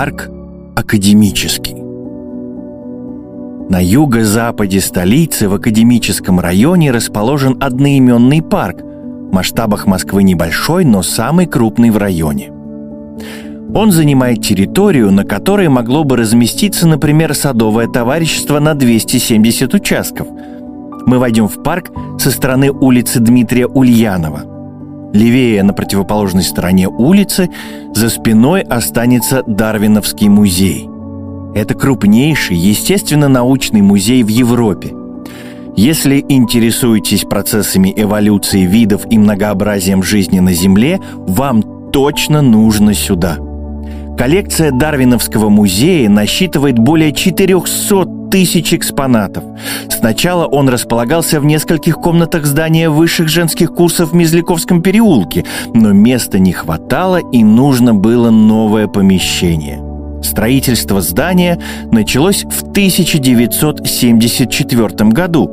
Парк Академический. На юго-западе столицы в Академическом районе расположен одноименный парк, в масштабах Москвы небольшой, но самый крупный в районе. Он занимает территорию, на которой могло бы разместиться, например, садовое товарищество на 270 участков. Мы войдем в парк со стороны улицы Дмитрия Ульянова. Левее, на противоположной стороне улицы, за спиной останется Дарвиновский музей. Это крупнейший естественно-научный музей в Европе. Если интересуетесь процессами эволюции видов и многообразием жизни на Земле, вам точно нужно сюда. Коллекция Дарвиновского музея насчитывает более 400 тысяч экспонатов. Сначала он располагался в нескольких комнатах здания высших женских курсов в Мезляковском переулке, но места не хватало и нужно было новое помещение. Строительство здания началось в 1974 году.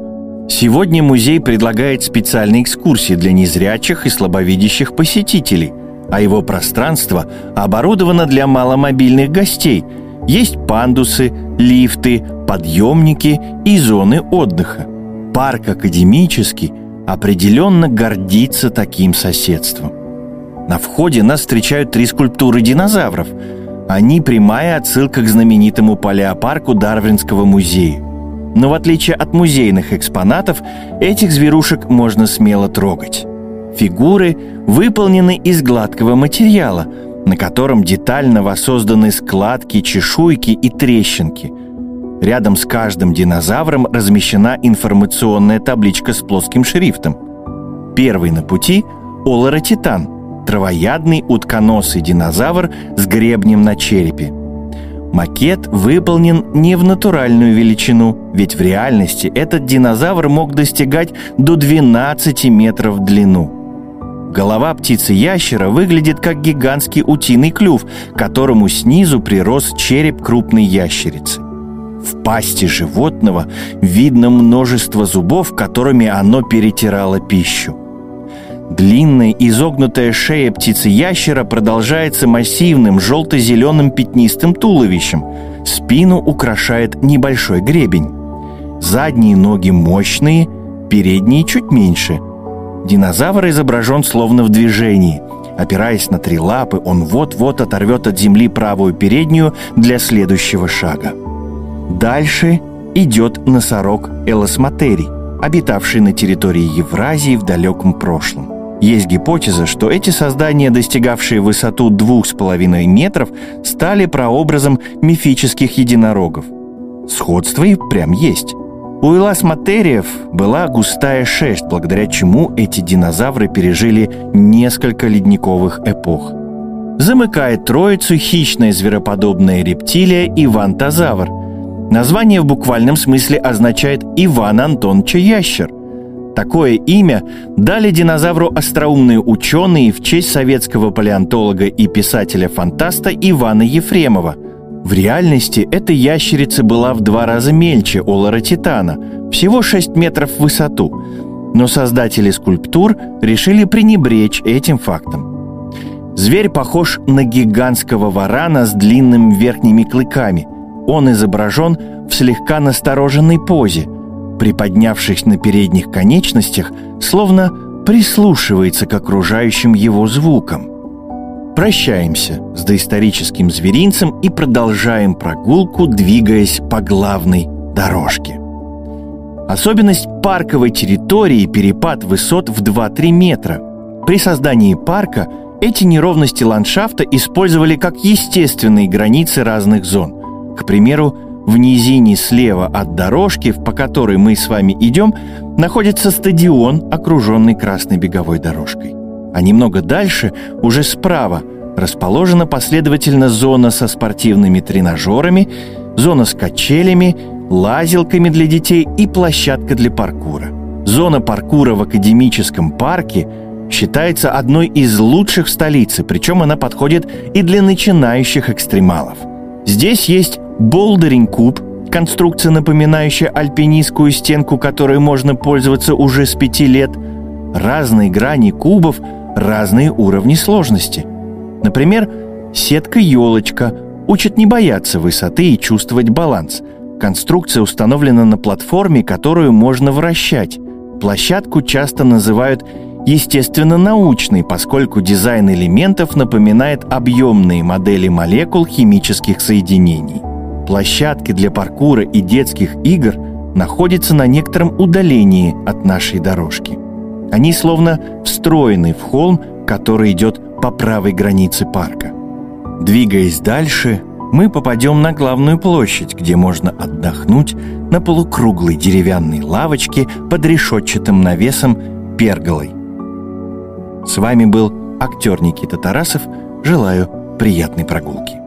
Сегодня музей предлагает специальные экскурсии для незрячих и слабовидящих посетителей, а его пространство оборудовано для маломобильных гостей. Есть пандусы, лифты, подъемники и зоны отдыха. Парк академический определенно гордится таким соседством. На входе нас встречают три скульптуры динозавров. Они прямая отсылка к знаменитому палеопарку Дарвинского музея. Но в отличие от музейных экспонатов, этих зверушек можно смело трогать. Фигуры выполнены из гладкого материала, на котором детально воссозданы складки, чешуйки и трещинки – Рядом с каждым динозавром размещена информационная табличка с плоским шрифтом. Первый на пути – Олоротитан, травоядный утконосый динозавр с гребнем на черепе. Макет выполнен не в натуральную величину, ведь в реальности этот динозавр мог достигать до 12 метров в длину. Голова птицы-ящера выглядит как гигантский утиный клюв, которому снизу прирос череп крупной ящерицы. В пасти животного видно множество зубов, которыми оно перетирало пищу. Длинная изогнутая шея птицы-ящера продолжается массивным желто-зеленым пятнистым туловищем. Спину украшает небольшой гребень. Задние ноги мощные, передние чуть меньше. Динозавр изображен словно в движении. Опираясь на три лапы, он вот-вот оторвет от земли правую переднюю для следующего шага. Дальше идет носорог Элосматерий, обитавший на территории Евразии в далеком прошлом. Есть гипотеза, что эти создания, достигавшие высоту двух с половиной метров, стали прообразом мифических единорогов. Сходство и прям есть. У эласматериев была густая шерсть, благодаря чему эти динозавры пережили несколько ледниковых эпох. Замыкает троицу хищная звероподобная рептилия Ивантозавр, Название в буквальном смысле означает «Иван Антонович Ящер». Такое имя дали динозавру остроумные ученые в честь советского палеонтолога и писателя-фантаста Ивана Ефремова. В реальности эта ящерица была в два раза мельче Олара Титана, всего 6 метров в высоту. Но создатели скульптур решили пренебречь этим фактом. Зверь похож на гигантского варана с длинными верхними клыками – он изображен в слегка настороженной позе, приподнявшись на передних конечностях, словно прислушивается к окружающим его звукам. Прощаемся с доисторическим зверинцем и продолжаем прогулку, двигаясь по главной дорожке. Особенность парковой территории – перепад высот в 2-3 метра. При создании парка эти неровности ландшафта использовали как естественные границы разных зон. К примеру, в низине слева от дорожки, по которой мы с вами идем, находится стадион, окруженный красной беговой дорожкой. А немного дальше, уже справа, расположена последовательно зона со спортивными тренажерами, зона с качелями, лазилками для детей и площадка для паркура. Зона паркура в академическом парке считается одной из лучших в столице, причем она подходит и для начинающих экстремалов. Здесь есть Болдеринг-куб – конструкция, напоминающая альпинистскую стенку, которой можно пользоваться уже с пяти лет. Разные грани кубов, разные уровни сложности. Например, сетка-елочка, учат не бояться высоты и чувствовать баланс. Конструкция установлена на платформе, которую можно вращать. Площадку часто называют естественно-научной, поскольку дизайн элементов напоминает объемные модели молекул химических соединений. Площадки для паркура и детских игр находятся на некотором удалении от нашей дорожки. Они словно встроены в холм, который идет по правой границе парка. Двигаясь дальше, мы попадем на главную площадь, где можно отдохнуть на полукруглой деревянной лавочке под решетчатым навесом перголой. С вами был актер Никита Тарасов. Желаю приятной прогулки.